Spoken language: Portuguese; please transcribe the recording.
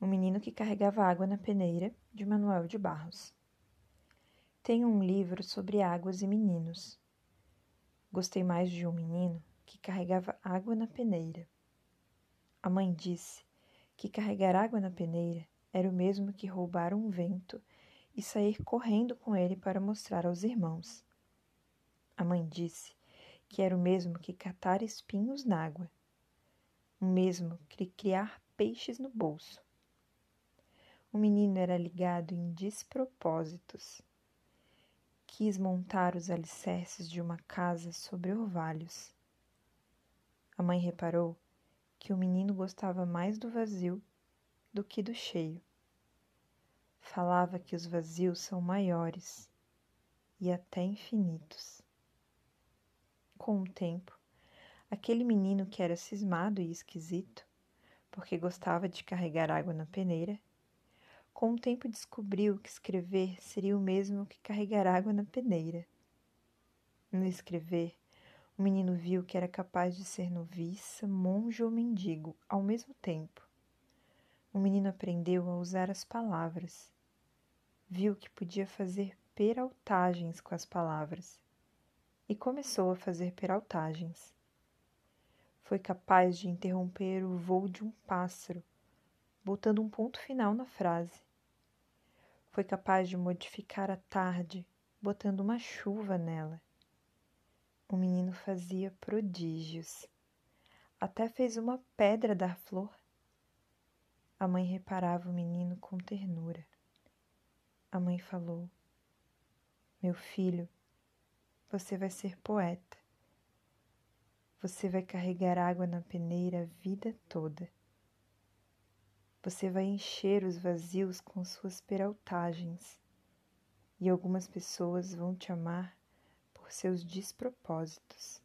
O menino que carregava água na peneira, de Manuel de Barros. Tenho um livro sobre águas e meninos. Gostei mais de um menino que carregava água na peneira. A mãe disse que carregar água na peneira era o mesmo que roubar um vento e sair correndo com ele para mostrar aos irmãos. A mãe disse que era o mesmo que catar espinhos na água, o mesmo que criar peixes no bolso. O menino era ligado em despropósitos. Quis montar os alicerces de uma casa sobre orvalhos. A mãe reparou que o menino gostava mais do vazio do que do cheio. Falava que os vazios são maiores e até infinitos. Com o tempo, aquele menino que era cismado e esquisito, porque gostava de carregar água na peneira, com o tempo descobriu que escrever seria o mesmo que carregar água na peneira. No escrever, o menino viu que era capaz de ser noviça, monge ou mendigo ao mesmo tempo. O menino aprendeu a usar as palavras. Viu que podia fazer peraltagens com as palavras e começou a fazer peraltagens. Foi capaz de interromper o voo de um pássaro, botando um ponto final na frase. Foi capaz de modificar a tarde, botando uma chuva nela. O menino fazia prodígios. Até fez uma pedra dar flor. A mãe reparava o menino com ternura. A mãe falou: Meu filho, você vai ser poeta. Você vai carregar água na peneira a vida toda. Você vai encher os vazios com suas peraltagens, e algumas pessoas vão te amar por seus despropósitos.